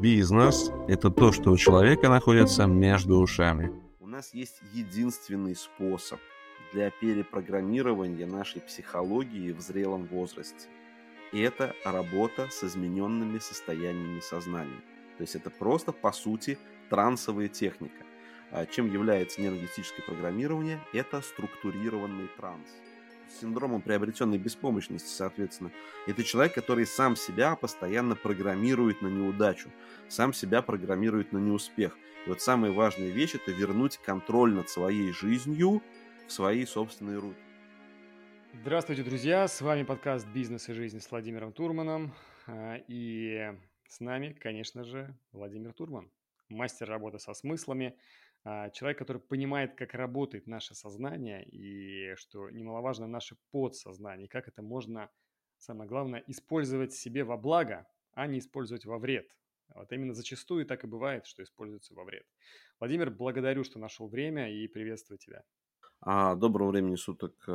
Бизнес – это то, что у человека находится между ушами. У нас есть единственный способ для перепрограммирования нашей психологии в зрелом возрасте. И это работа с измененными состояниями сознания. То есть это просто, по сути, трансовая техника. А чем является нейролингвистическое программирование? Это структурированный транс синдромом приобретенной беспомощности, соответственно. Это человек, который сам себя постоянно программирует на неудачу, сам себя программирует на неуспех. И вот самая важная вещь – это вернуть контроль над своей жизнью в свои собственные руки. Здравствуйте, друзья! С вами подкаст «Бизнес и жизнь» с Владимиром Турманом. А, и с нами, конечно же, Владимир Турман, мастер работы со смыслами, человек, который понимает, как работает наше сознание и, что немаловажно, наше подсознание, как это можно, самое главное, использовать себе во благо, а не использовать во вред. Вот именно зачастую так и бывает, что используется во вред. Владимир, благодарю, что нашел время и приветствую тебя. А, доброго времени суток, э,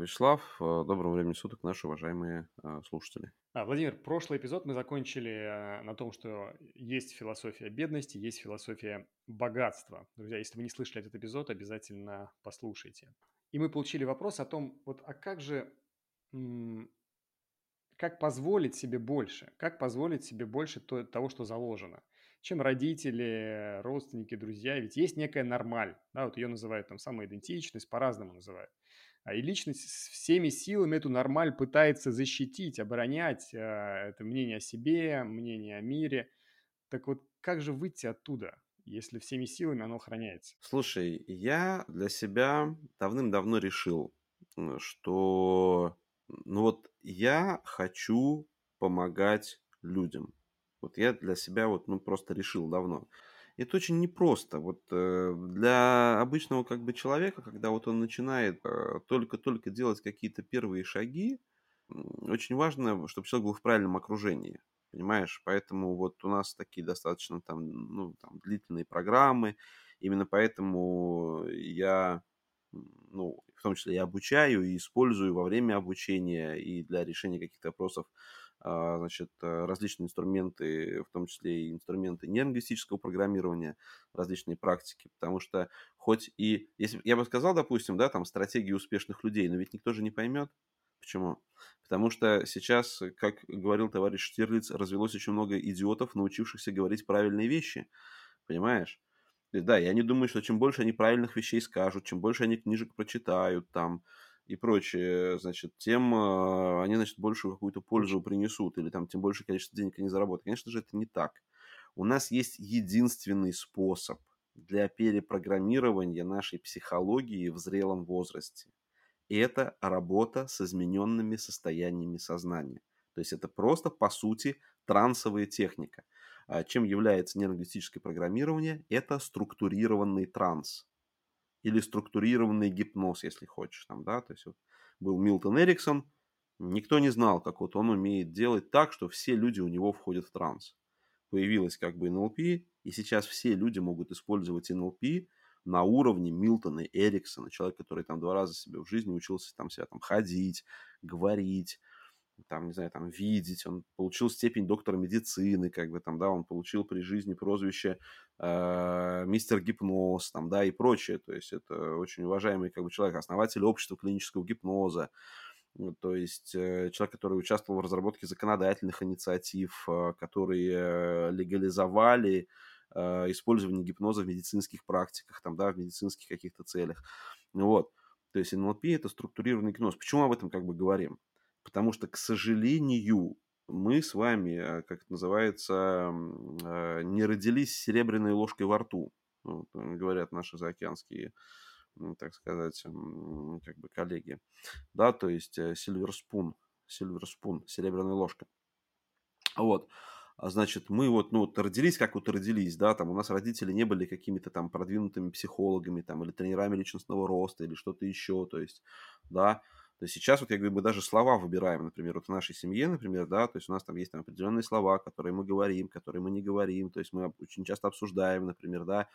Вячеслав. Э, доброго времени суток, наши уважаемые э, слушатели. А, Владимир, прошлый эпизод мы закончили на том, что есть философия бедности, есть философия богатства. Друзья, если вы не слышали этот эпизод, обязательно послушайте. И мы получили вопрос о том, вот, а как же, как позволить себе больше? Как позволить себе больше того, что заложено? Чем родители, родственники, друзья. Ведь есть некая нормаль, да, вот ее называют там самоидентичность, по-разному называют. А и личность всеми силами эту нормаль пытается защитить, оборонять. А, это мнение о себе, мнение о мире. Так вот, как же выйти оттуда, если всеми силами оно охраняется? Слушай, я для себя давным-давно решил, что ну вот я хочу помогать людям. Вот я для себя вот, ну, просто решил давно. Это очень непросто. Вот э, для обычного как бы человека, когда вот он начинает э, только-только делать какие-то первые шаги, очень важно, чтобы человек был в правильном окружении. Понимаешь? Поэтому вот у нас такие достаточно там, ну, там длительные программы. Именно поэтому я, ну, в том числе и обучаю, и использую во время обучения и для решения каких-то вопросов значит, э, различные инструменты, в том числе и инструменты нелингвистического программирования, различные практики, потому что хоть и, если я бы сказал, допустим, да, там стратегии успешных людей, но ведь никто же не поймет, Почему? Потому что сейчас, как говорил товарищ Штирлиц, развелось очень много идиотов, научившихся говорить правильные вещи. Понимаешь? Да, я не думаю, что чем больше они правильных вещей скажут, чем больше они книжек прочитают, там, и прочее, значит, тем э, они, значит, большую какую-то пользу принесут, или там тем больше количество денег они заработают. Конечно же, это не так. У нас есть единственный способ для перепрограммирования нашей психологии в зрелом возрасте. И это работа с измененными состояниями сознания. То есть это просто, по сути, трансовая техника. А чем является нейролингвистическое программирование? Это структурированный транс или структурированный гипноз, если хочешь. Там, да? То есть вот был Милтон Эриксон, никто не знал, как вот он умеет делать так, что все люди у него входят в транс. Появилась как бы НЛП, и сейчас все люди могут использовать НЛП на уровне Милтона Эриксона, человек, который там два раза себе в жизни учился там себя там ходить, говорить, там, не знаю, там, видеть, он получил степень доктора медицины, как бы там, да, он получил при жизни прозвище э, мистер гипноз, там, да, и прочее, то есть это очень уважаемый, как бы, человек, основатель общества клинического гипноза, то есть э, человек, который участвовал в разработке законодательных инициатив, э, которые легализовали э, использование гипноза в медицинских практиках, там, да, в медицинских каких-то целях, вот, то есть НЛП – это структурированный гипноз. Почему об этом как бы говорим? Потому что, к сожалению, мы с вами, э, как это называется, э, не родились серебряной ложкой во рту. Э, говорят наши заокеанские, так сказать, как бы коллеги. Да, то есть silver spoon, silver spoon, серебряная ложка. Вот. А значит, мы вот, ну, вот родились, как вот родились, да, там у нас родители не были какими-то там продвинутыми психологами, там, или тренерами личностного роста, или что-то еще, то есть, да, то есть сейчас вот я говорю, мы даже слова выбираем, например, вот в нашей семье, например, да, то есть у нас там есть там определенные слова, которые мы говорим, которые мы не говорим, то есть мы очень часто обсуждаем, например, да,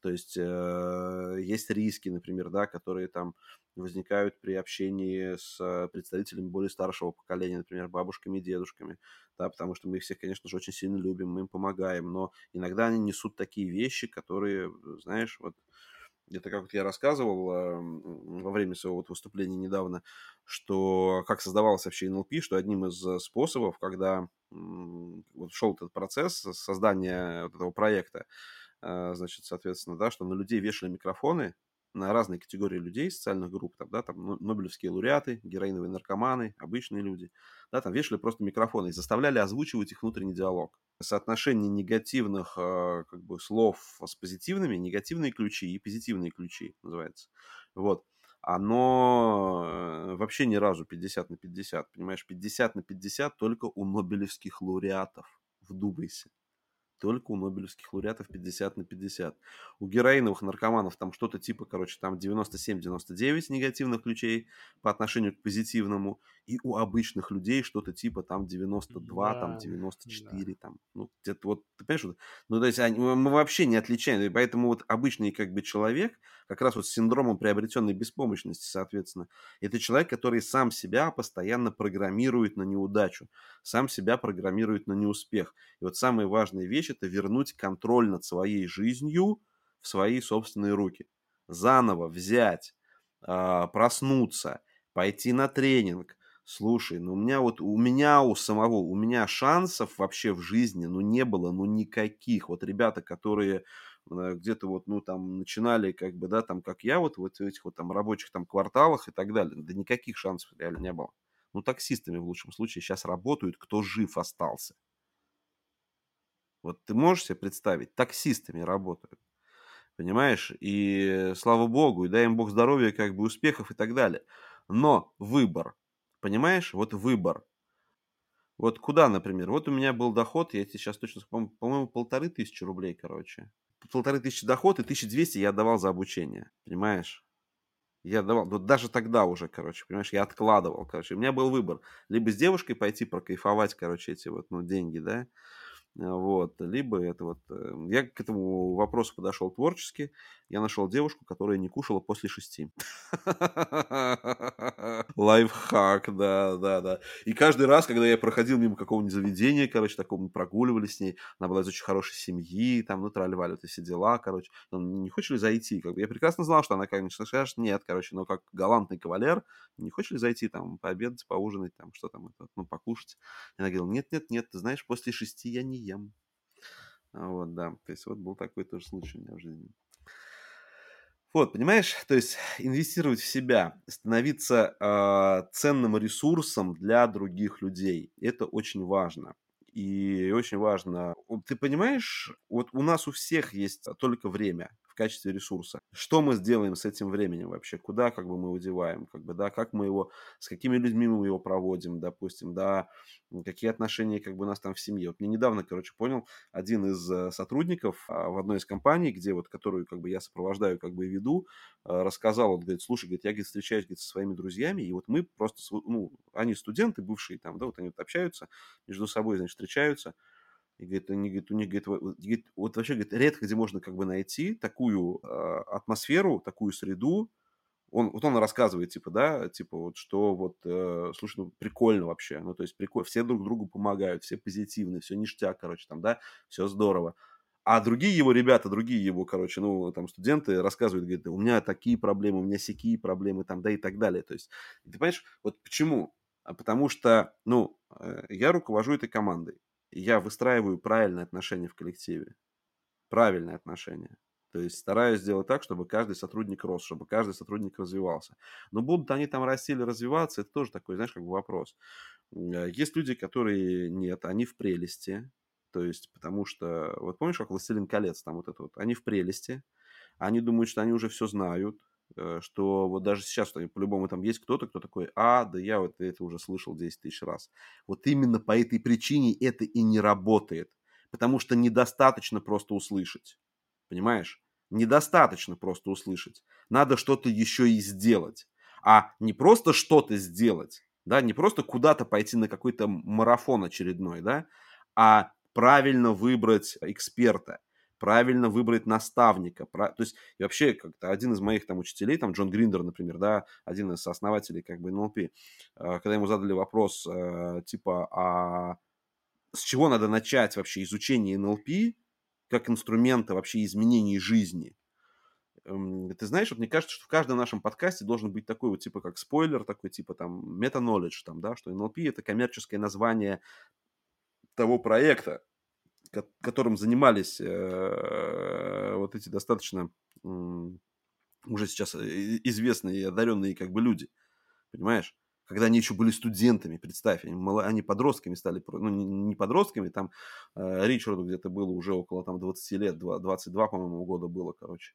То есть э, есть риски, например, да, которые там возникают при общении с э, представителями более старшего поколения, например, бабушками и дедушками, да, потому что мы их всех, конечно же, очень сильно любим, мы им помогаем, но иногда они несут такие вещи, которые, знаешь, вот это как я рассказывал э, во время своего вот выступления недавно, что как создавалось вообще НЛП, что одним из э, способов, когда вот шел этот процесс создания вот этого проекта, значит, соответственно, да, что на людей вешали микрофоны, на разные категории людей, социальных групп, там, да, там ну, нобелевские лауреаты, героиновые наркоманы, обычные люди, да, там вешали просто микрофоны и заставляли озвучивать их внутренний диалог. Соотношение негативных э, как бы слов с позитивными, негативные ключи и позитивные ключи называется. Вот. Оно э, вообще ни разу 50 на 50, понимаешь, 50 на 50 только у нобелевских лауреатов. Вдумайся только у нобелевских лауреатов 50 на 50. У героиновых наркоманов там что-то типа, короче, там 97-99 негативных ключей по отношению к позитивному, и у обычных людей что-то типа там 92, да, там 94, да. там, ну, где-то вот, ты понимаешь, вот, ну, то есть они, мы вообще не отличаем, и поэтому вот обычный как бы человек, как раз вот с синдромом приобретенной беспомощности, соответственно, это человек, который сам себя постоянно программирует на неудачу, сам себя программирует на неуспех. И вот самая важная вещь – это вернуть контроль над своей жизнью в свои собственные руки. Заново взять, а, проснуться, пойти на тренинг, Слушай, ну у меня вот, у меня у самого, у меня шансов вообще в жизни, ну не было, ну никаких. Вот ребята, которые э, где-то вот, ну там начинали как бы, да, там как я вот, вот в этих вот там рабочих там кварталах и так далее, да никаких шансов реально не было. Ну таксистами в лучшем случае сейчас работают, кто жив остался. Вот ты можешь себе представить, таксистами работают. Понимаешь? И слава богу, и дай им бог здоровья, как бы успехов и так далее. Но выбор Понимаешь? Вот выбор. Вот куда, например? Вот у меня был доход, я тебе сейчас точно, по-моему, полторы тысячи рублей, короче. Полторы тысячи доход и 1200 я отдавал за обучение. Понимаешь? Я давал, вот даже тогда уже, короче, понимаешь, я откладывал, короче. У меня был выбор. Либо с девушкой пойти прокайфовать, короче, эти вот, ну, деньги, да, вот, либо это вот... Э, я к этому вопросу подошел творчески. Я нашел девушку, которая не кушала после шести. Лайфхак, да, да, да. И каждый раз, когда я проходил мимо какого-нибудь заведения, короче, такого мы прогуливались с ней, она была из очень хорошей семьи, там, ну, тролливали вот все дела, короче. Он, не хочешь ли зайти? Как бы, я прекрасно знал, что она, конечно, скажет, нет, короче, но как галантный кавалер, не хочешь ли зайти там пообедать, поужинать, там, что там, это, ну, покушать? И она говорила, нет, нет, нет, ты знаешь, после шести я не ем. А вот, да. То есть вот был такой тоже случай у меня в жизни. Вот, понимаешь, то есть инвестировать в себя, становиться э, ценным ресурсом для других людей, это очень важно. И очень важно, ты понимаешь, вот у нас у всех есть только время в качестве ресурса. Что мы сделаем с этим временем вообще? Куда как бы мы его деваем? Как бы, да, как мы его, с какими людьми мы его проводим, допустим, да, какие отношения как бы у нас там в семье. Вот мне недавно, короче, понял, один из э, сотрудников а, в одной из компаний, где вот, которую как бы я сопровождаю, как бы веду, э, рассказал, он говорит, слушай, говорит, я, говорит, встречаюсь, говорит, со своими друзьями, и вот мы просто, ну, они студенты бывшие там, да, вот они вот общаются между собой, значит, встречаются, и говорит, они, говорит, у них, говорит, вот, говорит, вот вообще, говорит, редко где можно как бы найти такую э, атмосферу, такую среду. Он, вот он рассказывает, типа, да, типа, вот, что вот, э, слушай, ну, прикольно вообще, ну, то есть, прикольно, все друг другу помогают, все позитивные, все ништяк, короче, там, да, все здорово. А другие его ребята, другие его, короче, ну, там, студенты рассказывают, говорят, у меня такие проблемы, у меня сякие проблемы, там, да, и так далее. То есть, ты понимаешь, вот почему? А потому что, ну, э, я руковожу этой командой я выстраиваю правильные отношения в коллективе. Правильные отношения. То есть стараюсь сделать так, чтобы каждый сотрудник рос, чтобы каждый сотрудник развивался. Но будут они там расти или развиваться, это тоже такой, знаешь, как бы вопрос. Э, есть люди, которые нет, они в прелести. То есть, потому что, вот помнишь, как «Властелин колец», там вот это вот, они в прелести, они думают, что они уже все знают, что вот даже сейчас по-любому там есть кто-то, кто такой, а, да я вот это уже слышал 10 тысяч раз. Вот именно по этой причине это и не работает. Потому что недостаточно просто услышать. Понимаешь? Недостаточно просто услышать. Надо что-то еще и сделать. А не просто что-то сделать, да, не просто куда-то пойти на какой-то марафон очередной, да, а правильно выбрать эксперта, правильно выбрать наставника. То есть, и вообще, как-то один из моих там учителей, там Джон Гриндер, например, да, один из основателей как бы НЛП, э, когда ему задали вопрос, э, типа, а с чего надо начать вообще изучение НЛП как инструмента вообще изменения жизни? Эм, ты знаешь, вот мне кажется, что в каждом нашем подкасте должен быть такой вот типа как спойлер, такой типа там мета-knowledge, там, да, что NLP это коммерческое название того проекта, которым занимались э, вот эти достаточно э, уже сейчас известные и одаренные как бы люди, понимаешь? Когда они еще были студентами, представь, они, они подростками стали, ну не подростками, там э, Ричарду где-то было уже около там 20 лет, 22, по-моему, года было, короче.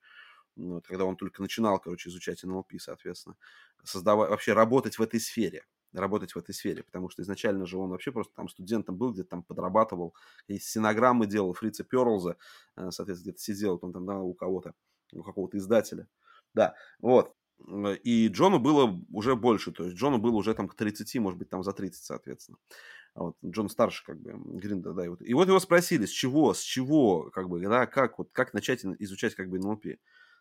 Вот, когда он только начинал, короче, изучать НЛП, соответственно, создавать, вообще работать в этой сфере работать в этой сфере, потому что изначально же он вообще просто там студентом был, где-то там подрабатывал, и стенограммы делал Фрица Перлза, э, соответственно, где-то сидел он там да, у кого-то, у какого-то издателя. Да, вот. И Джону было уже больше, то есть Джону было уже там к 30, может быть, там за 30, соответственно. Вот Джон старше, как бы, Гриндер, да, и вот, и вот его спросили, с чего, с чего, как бы, да, как, вот, как начать изучать, как бы, НЛП.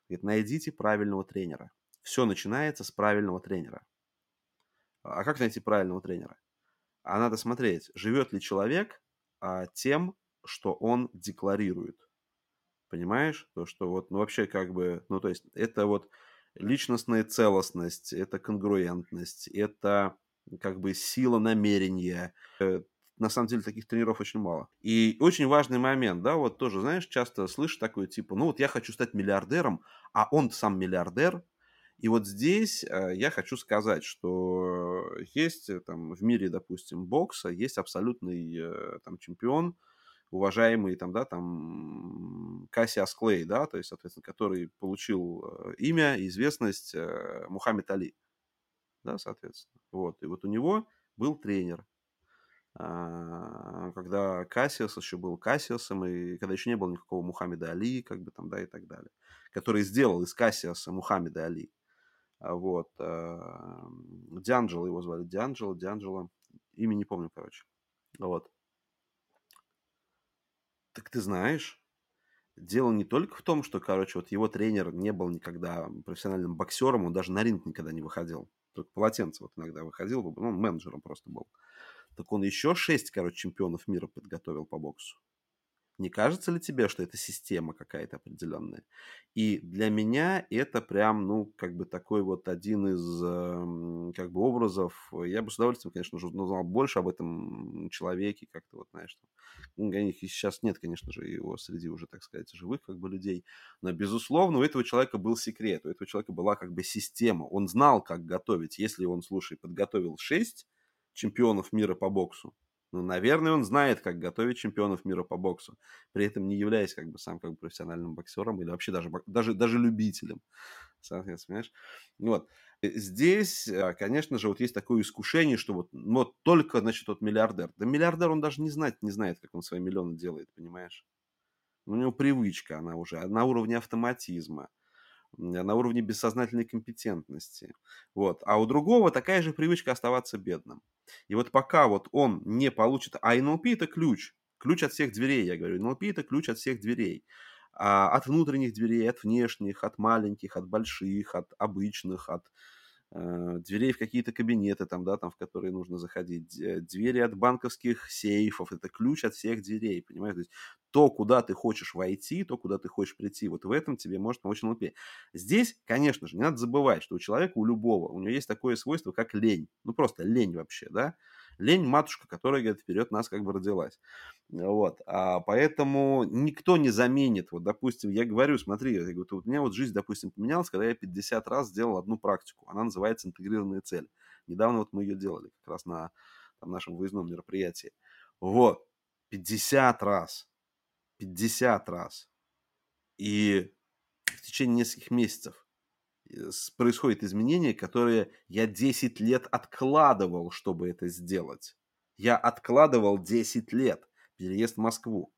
Говорит, найдите правильного тренера. Все начинается с правильного тренера. А как найти правильного тренера? А надо смотреть, живет ли человек а, тем, что он декларирует. Понимаешь? То, что вот, ну, вообще как бы, ну, то есть это вот личностная целостность, это конгруентность, это как бы сила намерения. Э, на самом деле таких тренеров очень мало. И очень важный момент, да, вот тоже, знаешь, часто слышишь такое типа, ну вот я хочу стать миллиардером, а он сам миллиардер, и вот здесь э, я хочу сказать, что есть э, там в мире, допустим, бокса, есть абсолютный э, там чемпион, уважаемый там, да, там Кассиас Клей, да, то есть, соответственно, который получил имя, известность Мухаммед Али, да, соответственно. Вот, и вот у него был тренер, а, когда Кассиас еще был Кассиасом, и когда еще не было никакого Мухаммеда Али, как бы там, да, и так далее, который сделал из Кассиаса Мухаммеда Али. А, вот. А, Дианджело его звали. Дианджело, Дианджело. Имя не помню, короче. Вот. Так ты знаешь, дело не только в том, что, короче, вот его тренер не был никогда профессиональным боксером, он даже на ринг никогда не выходил. Только полотенце вот иногда выходил, ну, менеджером просто был. Так он еще шесть, короче, чемпионов мира подготовил по боксу. Не кажется ли тебе, что это система какая-то определенная? И для меня это прям, ну, как бы такой вот один из, э, как бы, образов. Я бы с удовольствием, конечно же, узнал больше об этом человеке, как-то вот, знаешь, там, ну, сейчас нет, конечно же, его среди уже, так сказать, живых, как бы, людей. Но, безусловно, у этого человека был секрет, у этого человека была, как бы, система. Он знал, как готовить. Если он, слушай, подготовил 6 чемпионов мира по боксу, ну, наверное, он знает, как готовить чемпионов мира по боксу, при этом не являясь как бы сам как бы профессиональным боксером или вообще даже, даже, даже любителем. Соответственно, понимаешь? Вот. Э, здесь, а, конечно же, вот есть такое искушение, что вот, ну, вот только, значит, вот миллиардер. Да миллиардер он даже не знает, не знает, как он свои миллионы делает, понимаешь? У него привычка, она уже на уровне автоматизма на уровне бессознательной компетентности. Вот. А у другого такая же привычка оставаться бедным. И вот пока вот он не получит... А NLP это ключ. Ключ от всех дверей, я говорю. NLP это ключ от всех дверей. А, от внутренних дверей, от внешних, от маленьких, от больших, от обычных, от дверей в какие-то кабинеты, там, да, там, в которые нужно заходить, двери от банковских сейфов, это ключ от всех дверей, понимаешь? То есть то, куда ты хочешь войти, то, куда ты хочешь прийти, вот в этом тебе может помочь НЛП. Здесь, конечно же, не надо забывать, что у человека, у любого, у него есть такое свойство, как лень. Ну, просто лень вообще, да? Лень матушка, которая, говорит, вперед нас как бы родилась. Вот. А поэтому никто не заменит. Вот, допустим, я говорю, смотри, я говорю, у меня вот жизнь, допустим, поменялась, когда я 50 раз сделал одну практику. Она называется интегрированная цель. Недавно вот мы ее делали как раз на там, нашем выездном мероприятии. Вот. 50 раз. 50 раз. И в течение нескольких месяцев э, происходит изменение, которое я 10 лет откладывал, чтобы это сделать. Я откладывал 10 лет переезд в Москву,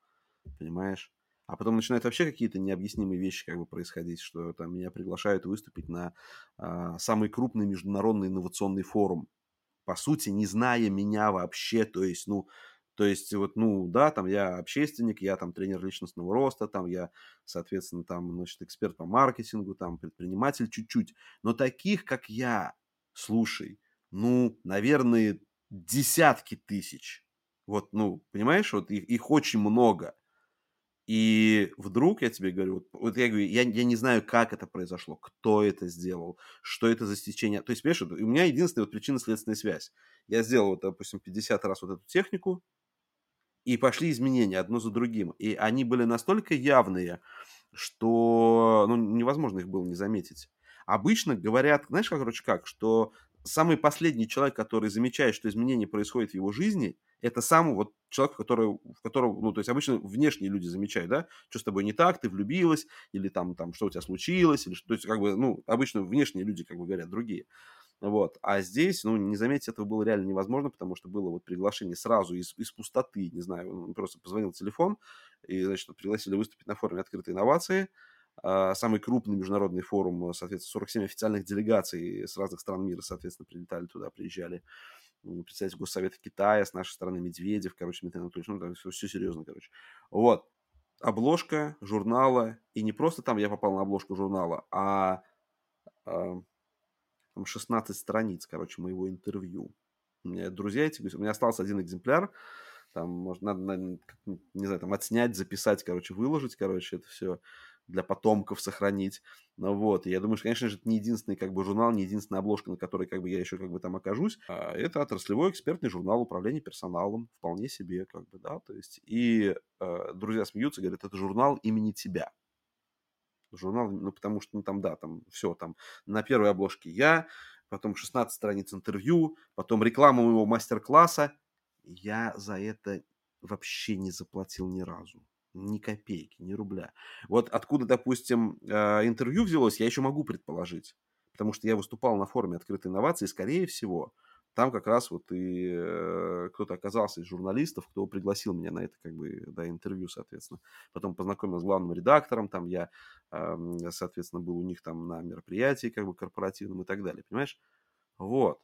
понимаешь? А потом начинают вообще какие-то необъяснимые вещи как бы происходить, что там меня приглашают выступить на а, самый крупный международный инновационный форум. По сути, не зная меня вообще, то есть, ну, То есть, вот, ну, да, там я общественник, я там тренер личностного роста, там я, соответственно, там, значит, эксперт по маркетингу, там предприниматель чуть-чуть. Но таких, как я, слушай, ну, наверное, десятки тысяч. Вот, ну, понимаешь, вот их, их очень много. И вдруг, я тебе говорю, вот, вот я говорю, я, я не знаю, как это произошло, кто это сделал, что это за стечение. То есть, понимаешь, у меня единственная вот причинно-следственная связь. Я сделал, вот, допустим, 50 раз вот эту технику, и пошли изменения одно за другим. И они были настолько явные, что ну, невозможно их было не заметить. Обычно говорят, знаешь, как, короче, как, что самый последний человек, который замечает, что изменения происходят в его жизни, это сам вот человек, который, в которого, ну, то есть обычно внешние люди замечают, да, что с тобой не так, ты влюбилась, или там, там, что у тебя случилось, или что, то есть, как бы, ну, обычно внешние люди, как бы говорят, другие. Вот. А здесь, ну, не заметить этого было реально невозможно, потому что было вот приглашение сразу из, из пустоты, не знаю, он просто позвонил телефон, и, значит, пригласили выступить на форуме открытой инновации, а, самый крупный международный форум, соответственно, 47 официальных делегаций с разных стран мира, соответственно, прилетали туда, приезжали представитель Госсовета Китая, с нашей стороны Медведев, короче, Дмитрий Анатольевич, ну, там все, все серьезно, короче. Вот. Обложка журнала, и не просто там я попал на обложку журнала, а, а там 16 страниц, короче, моего интервью. У меня друзья эти, у меня остался один экземпляр, там, может, надо, надо, не знаю, там, отснять, записать, короче, выложить, короче, это все для потомков сохранить. Ну вот, и я думаю, что, конечно же, это не единственный как бы журнал, не единственная обложка, на которой как бы я еще как бы там окажусь. А это отраслевой экспертный журнал управления персоналом, вполне себе как бы, да, то есть. И э, друзья смеются, говорят, это журнал имени тебя. Журнал, ну, потому что, ну, там, да, там все, там на первой обложке я, потом 16 страниц интервью, потом реклама моего мастер-класса. Я за это вообще не заплатил ни разу ни копейки, ни рубля. Вот откуда, допустим, а, интервью взялось, я еще могу предположить. Потому что я выступал на форуме открытой инновации, скорее всего, там как раз вот и э, кто-то оказался из журналистов, кто пригласил меня на это как бы, да, интервью, соответственно. Потом познакомился с главным редактором, там я, соответственно, был у них там на мероприятии как бы корпоративном и так далее, понимаешь? Вот.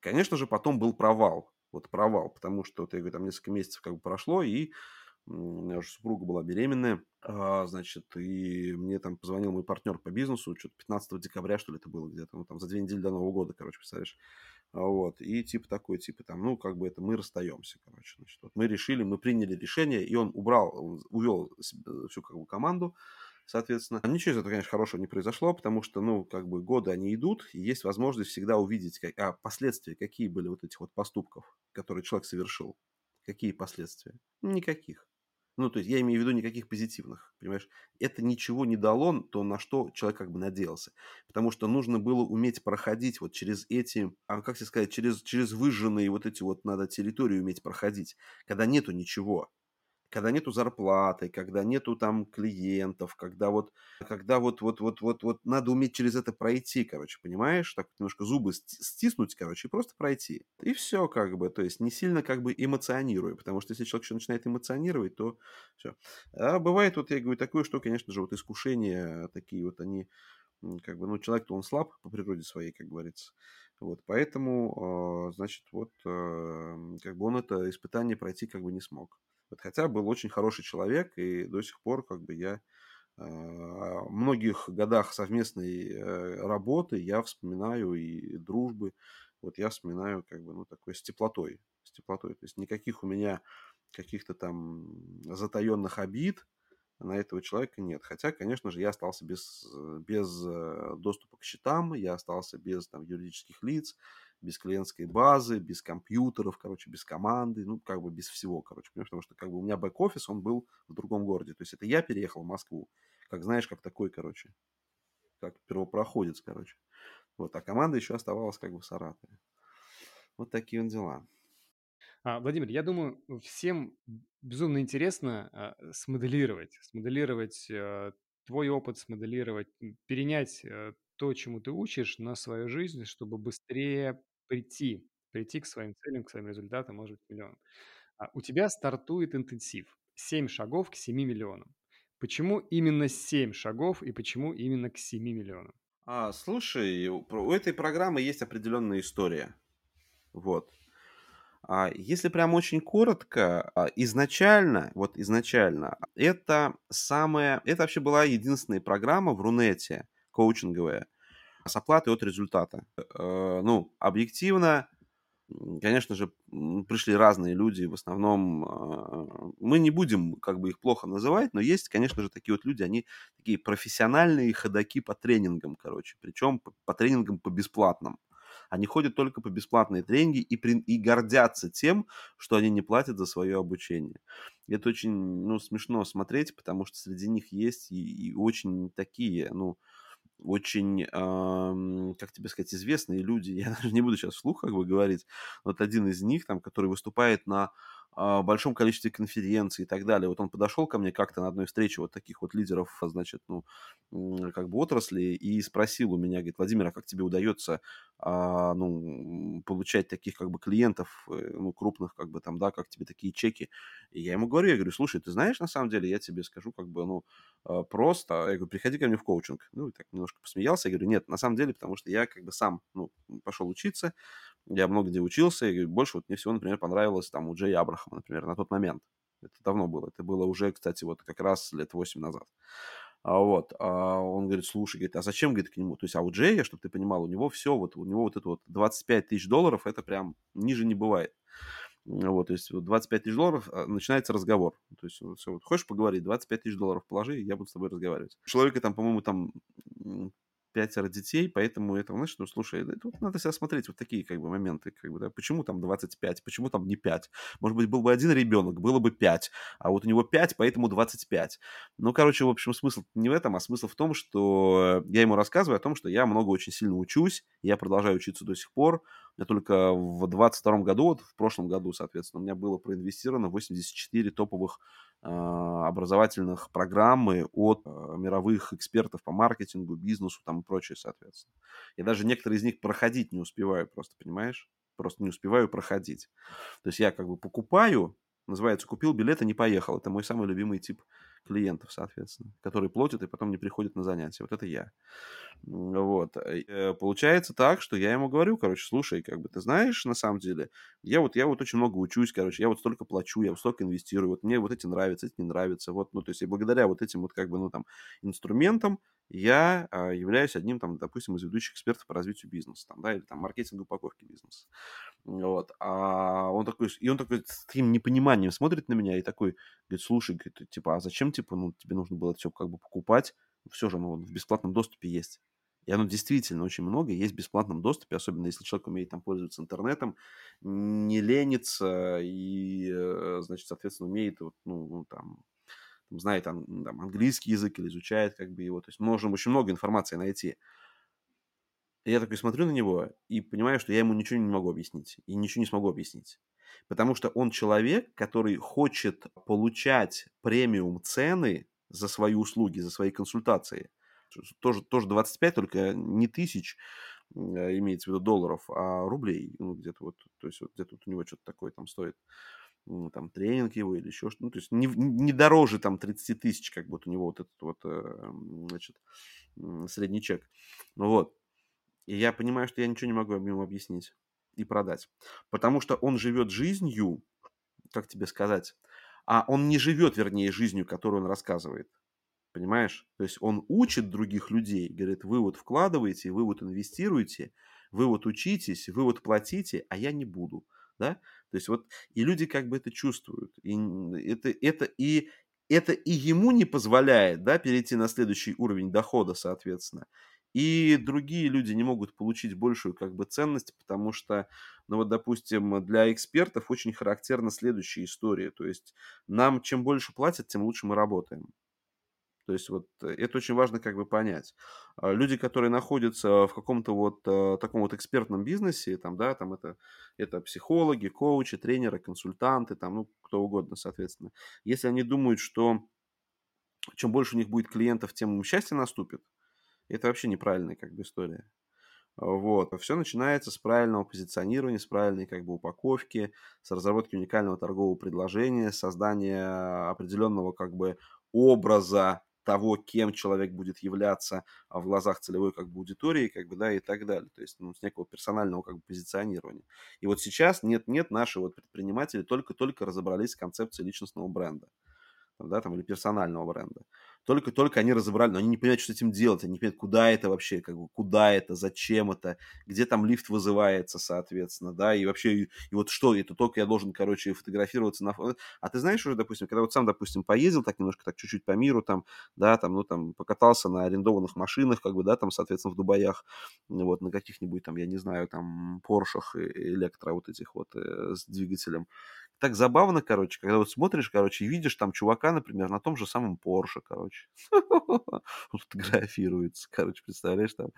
Конечно же, потом был провал. Вот провал, потому что, вот я говорю, там несколько месяцев как бы прошло, и у меня уже супруга была беременная, а, значит, и мне там позвонил мой партнер по бизнесу, что-то 15 декабря, что ли, это было где-то, ну, там, за две недели до Нового года, короче, представляешь, вот, и типа такой, типа там, ну, как бы это мы расстаемся, короче, значит, вот мы решили, мы приняли решение, и он убрал, увел всю, как бы, команду, соответственно. Ничего из этого, конечно, хорошего не произошло, потому что, ну, как бы годы они идут, и есть возможность всегда увидеть как, а, последствия, какие были вот этих вот поступков, которые человек совершил. Какие последствия? Никаких. Ну, то есть я имею в виду никаких позитивных, понимаешь? Это ничего не дало, то на что человек как бы надеялся. Потому что нужно было уметь проходить вот через эти, а как тебе сказать, через, через выжженные вот эти вот надо территории уметь проходить, когда нету ничего когда нету зарплаты, когда нету там клиентов, когда вот, когда вот, вот, вот, вот, вот надо уметь через это пройти, короче, понимаешь? Так немножко зубы стиснуть, короче, и просто пройти. И все, как бы, то есть не сильно как бы эмоционируя, потому что если человек еще начинает эмоционировать, то все. А бывает, вот я говорю, такое, что, конечно же, вот искушения такие вот они, как бы, ну, человек-то он слаб по природе своей, как говорится. Вот, поэтому, а, значит, вот, а, как бы он это испытание пройти как бы не смог. Вот, хотя был очень хороший человек, и до сих пор как бы я о а, многих годах совместной э, работы я вспоминаю и дружбы, вот я вспоминаю как бы, ну, такой с теплотой, с теплотой. То есть никаких у меня каких-то там затаенных обид на этого человека нет. Хотя, конечно же, я остался без, без э, доступа к счетам, я остался без там юридических лиц, без клиентской базы, без компьютеров, короче, без команды, ну, как бы без всего, короче, понимаешь, потому что как бы у меня бэк-офис, он был в другом городе, то есть это я переехал в Москву, как знаешь, как такой, короче, как первопроходец, короче. Вот, а команда еще оставалась как бы в Саратове. Вот такие вот дела. А, Владимир, я думаю, всем безумно интересно а, смоделировать, смоделировать а, твой опыт, смоделировать, перенять а, то, чему ты учишь, на свою жизнь, чтобы быстрее прийти, прийти к своим целям, к своим результатам, может быть, миллионам. А у тебя стартует интенсив. 7 шагов к 7 миллионам. Почему именно 7 шагов и почему именно к 7 миллионам? А, слушай, у этой программы есть определенная история. Вот. А если прям очень коротко, а, изначально, вот изначально, это самая, это вообще была единственная программа в Рунете, коучинговая, с оплатой от результата. Э, ну, объективно, конечно же, пришли разные люди, в основном а, мы не будем как бы их плохо называть, но есть, конечно же, такие вот люди, они такие профессиональные ходаки по тренингам, короче, причем по тренингам по бесплатным. Они ходят только по бесплатные тренинги и, при, и гордятся тем, что они не платят за свое обучение. Это очень ну, смешно смотреть, потому что среди них есть и, и очень такие, ну, очень, э, как тебе сказать, известные люди. Я даже не буду сейчас вслух как бы говорить. Вот один из них, там, который выступает на большом количестве конференций и так далее. Вот он подошел ко мне как-то на одной встрече вот таких вот лидеров, значит, ну, как бы отрасли и спросил у меня, говорит, Владимир, а как тебе удается, а, ну, получать таких как бы клиентов, э, ну, крупных как бы там, да, как тебе такие чеки? И я ему говорю, я говорю, слушай, ты знаешь, на самом деле, я тебе скажу как бы, ну, а, просто, я говорю, приходи ко мне в коучинг. Ну, и так немножко посмеялся, я говорю, нет, на самом деле, потому что я как бы сам, ну, пошел учиться, я много где учился, и больше вот мне всего, например, понравилось там у Джей Абрахама, например, на тот момент. Это давно было. Это было уже, кстати, вот как раз лет 8 назад. А вот, а он говорит, слушай, говорит, а зачем, говорит, к нему? То есть, а у Джея, чтобы ты понимал, у него все, вот у него вот это вот 25 тысяч долларов, это прям ниже не бывает. Вот, то есть 25 тысяч долларов, а, начинается разговор. То есть, все, вот, хочешь поговорить, 25 тысяч долларов положи, я буду с тобой разговаривать. Человека там, по-моему, там пятеро детей, поэтому это, знаешь, ну, слушай, тут надо себя смотреть, вот такие как бы моменты, как бы, да, почему там 25, почему там не 5? Может быть, был бы один ребенок, было бы 5, а вот у него 5, поэтому 25. Ну, короче, в общем, смысл не в этом, а смысл в том, что я ему рассказываю о том, что я много очень сильно учусь, я продолжаю учиться до сих пор, я только в 22 году, вот в прошлом году, соответственно, у меня было проинвестировано 84 топовых образовательных программы от э, мировых экспертов по маркетингу, бизнесу там и прочее, соответственно. Я даже некоторые из них проходить не успеваю просто, понимаешь? Просто не успеваю проходить. То есть я как бы покупаю, называется «Купил билет и не поехал». Это мой самый любимый тип клиентов, соответственно, которые платят и потом не приходят на занятия. Вот это я. Вот. Э, получается так, что я ему говорю, короче, слушай, как бы ты знаешь, на самом деле, я вот, я вот очень много учусь, короче, я вот столько плачу, я вот столько инвестирую, вот мне вот эти нравятся, эти не нравятся, вот, ну, то есть и благодаря вот этим вот как бы, ну, там, инструментам я а, являюсь одним, там, допустим, из ведущих экспертов по развитию бизнеса, там, да, или там маркетинг упаковки бизнеса. Вот. А он такой, и он такой с таким непониманием смотрит на меня и такой, говорит, слушай, говорит, типа, а зачем, типа, ну, тебе нужно было все как бы покупать, все же, ну, в бесплатном доступе есть. И оно действительно очень много есть в бесплатном доступе, особенно если человек умеет там пользоваться интернетом, не ленится и, э, значит, соответственно, умеет, вот, ну, ну там, знает там, английский язык или изучает как бы его. То есть можем очень много информации найти. И я такой смотрю на него и понимаю, что я ему ничего не могу объяснить. И ничего не смогу объяснить. Потому что он человек, который хочет получать премиум цены за свои услуги, за свои консультации. Тоже, тоже 25, только не тысяч, э, имеется в виду долларов, а рублей. Ну, где-то вот, то есть вот где-то вот у него что-то такое там стоит. Там тренинг его или еще что-то. Ну, то есть не, не дороже там 30 тысяч, как вот у него вот этот вот, э, значит, средний чек. Ну вот. И я понимаю, что я ничего не могу ему объяснить и продать. Потому что он живет жизнью, как тебе сказать, а он не живет, вернее, жизнью, которую он рассказывает. Понимаешь? То есть он учит других людей, говорит, вы вот вкладываете, вы вот инвестируете, вы вот учитесь, вы вот платите, а я не буду. Да? То есть вот и люди как бы это чувствуют. И это, это, и, это и ему не позволяет да, перейти на следующий уровень дохода, соответственно. И другие люди не могут получить большую как бы ценность, потому что, ну вот, допустим, для экспертов очень характерна следующая история. То есть нам чем больше платят, тем лучше мы работаем. То есть вот э, это очень важно как бы понять. А люди, которые находятся в каком-то вот э, таком вот экспертном бизнесе, там, да, там это, это психологи, коучи, тренеры, консультанты, там, ну, кто угодно, соответственно. Если они думают, что чем больше у них будет клиентов, тем им счастье наступит, это вообще неправильная как бы история. Вот. Все начинается с правильного позиционирования, с правильной как бы упаковки, с разработки уникального торгового предложения, создания определенного как бы образа того, кем человек будет являться а, в глазах целевой как бы аудитории, как бы, да, и так далее. То есть, ну, с некого персонального как бы позиционирования. И вот сейчас нет-нет, наши вот предприниматели только-только разобрались с концепцией личностного бренда да, там, или персонального бренда. Только-только они разобрали, но они не понимают, что с этим делать, они не понимают, куда это вообще, как бы, куда это, зачем это, где там лифт вызывается, соответственно, да, и вообще, и, и вот что, это только я должен, короче, фотографироваться на... А ты знаешь уже, допустим, когда вот сам, допустим, поездил так немножко, так чуть-чуть по миру, там, да, там, ну, там, покатался на арендованных машинах, как бы, да, там, соответственно, в Дубаях, вот, на каких-нибудь там, я не знаю, там, Поршах электро вот этих вот э, с двигателем, так забавно, короче, когда вот смотришь, короче, и видишь там чувака, например, на том же самом Порше, короче, фотографируется, короче, представляешь, там,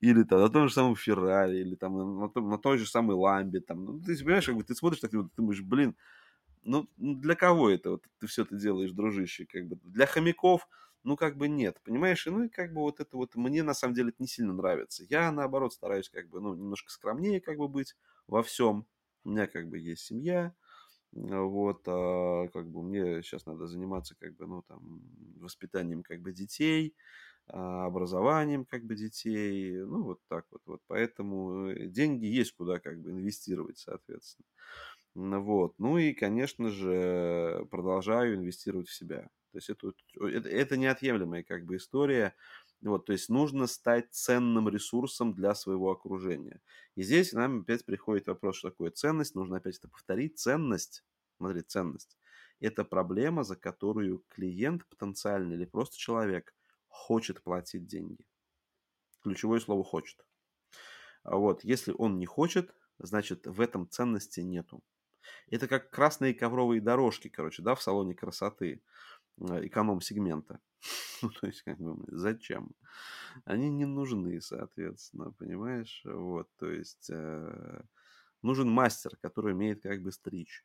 или там на том же самом Феррари, или там на, том, на той же самой Ламбе, там, ну, ты понимаешь, как бы ты смотришь, так, ты думаешь, блин, ну, ну, для кого это вот ты все это делаешь, дружище, как бы, для хомяков, ну, как бы нет, понимаешь, и ну, и как бы вот это вот, мне на самом деле это не сильно нравится, я, наоборот, стараюсь, как бы, ну, немножко скромнее, как бы, быть во всем, у меня, как бы, есть семья, вот, а как бы мне сейчас надо заниматься как бы, ну, там, воспитанием как бы детей, а, образованием как бы детей, ну, вот так вот, вот, поэтому э, деньги есть куда как бы инвестировать, соответственно. Вот, ну и, конечно же, продолжаю инвестировать в себя. То есть это, это, это неотъемлемая как бы история, вот, то есть нужно стать ценным ресурсом для своего окружения. И здесь нам опять приходит вопрос, что такое ценность. Нужно опять это повторить. Ценность, смотри, ценность. Это проблема, за которую клиент потенциальный или просто человек хочет платить деньги. Ключевое слово «хочет». А вот, если он не хочет, значит в этом ценности нету. Это как красные ковровые дорожки, короче, да, в салоне красоты эконом-сегмента. Ну, то есть, как бы, зачем? Они не нужны, соответственно, понимаешь? Вот, то есть, э, нужен мастер, который умеет как бы стричь.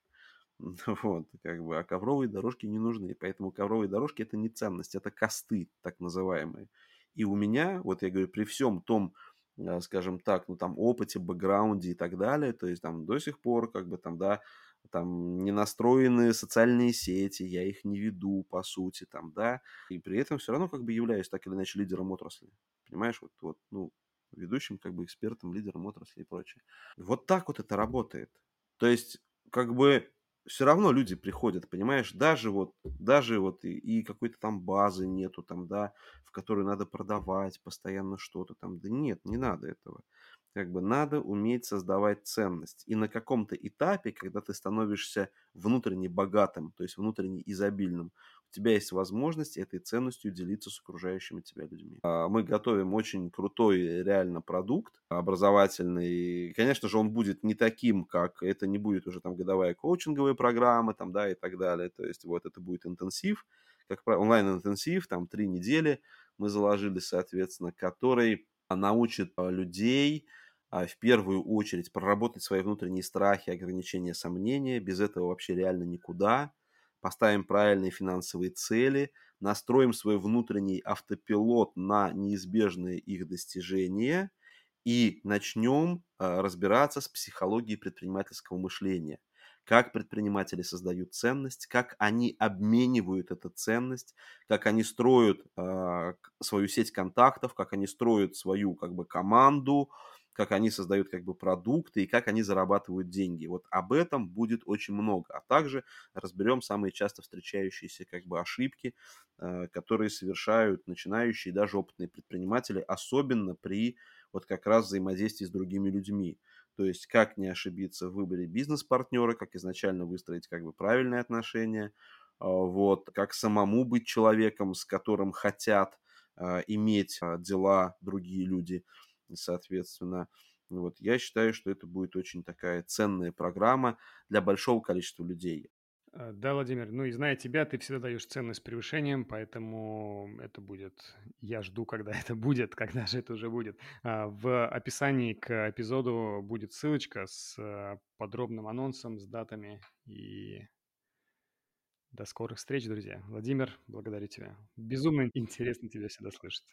Вот, как бы, а ковровые дорожки не нужны. Поэтому ковровые дорожки это не ценность, это косты, так называемые. И у меня, вот я говорю, при всем том, э, скажем так, ну там опыте, бэкграунде и так далее, то есть там до сих пор, как бы там, да, там не настроены социальные сети, я их не веду, по сути, там, да, и при этом все равно как бы являюсь так или иначе лидером отрасли. Понимаешь, вот, вот ну, ведущим как бы экспертом, лидером отрасли и прочее. Вот так вот это работает. То есть, как бы все равно люди приходят, понимаешь, даже вот, даже вот и, и какой-то там базы нету там, да, в которую надо продавать постоянно что-то там, да нет, не надо этого как бы надо уметь создавать ценность. И на каком-то этапе, когда ты становишься внутренне богатым, то есть внутренне изобильным, у тебя есть возможность этой ценностью делиться с окружающими тебя людьми. А, мы готовим очень крутой реально продукт образовательный. Конечно же, он будет не таким, как это не будет уже там годовая коучинговая программа там, да, и так далее. То есть вот это будет интенсив, как онлайн-интенсив, там три недели мы заложили, соответственно, который научит а, людей в первую очередь проработать свои внутренние страхи, ограничения, сомнения. Без этого вообще реально никуда. Поставим правильные финансовые цели, настроим свой внутренний автопилот на неизбежные их достижения и начнем а, разбираться с психологией предпринимательского мышления – как предприниматели создают ценность, как они обменивают эту ценность, как они строят э, свою сеть контактов, как они строят свою как бы команду, как они создают как бы продукты и как они зарабатывают деньги. Вот об этом будет очень много. А также разберем самые часто встречающиеся как бы ошибки, э, которые совершают начинающие даже опытные предприниматели, особенно при вот как раз взаимодействии с другими людьми. То есть как не ошибиться в выборе бизнес-партнера, как изначально выстроить как бы правильные отношения, а, вот, как самому быть человеком, с которым хотят а, иметь дела другие люди, соответственно. Вот, я считаю, что это будет очень такая ценная программа для большого количества людей. Э, да, Владимир, ну и зная тебя, ты всегда даешь ценность превышением, поэтому это будет, я жду, когда это будет, когда же это уже будет. А, в описании к эпизоду будет ссылочка с э, подробным анонсом, с датами и до скорых встреч, друзья. Владимир, благодарю тебя. Безумно интересно тебя всегда слышать.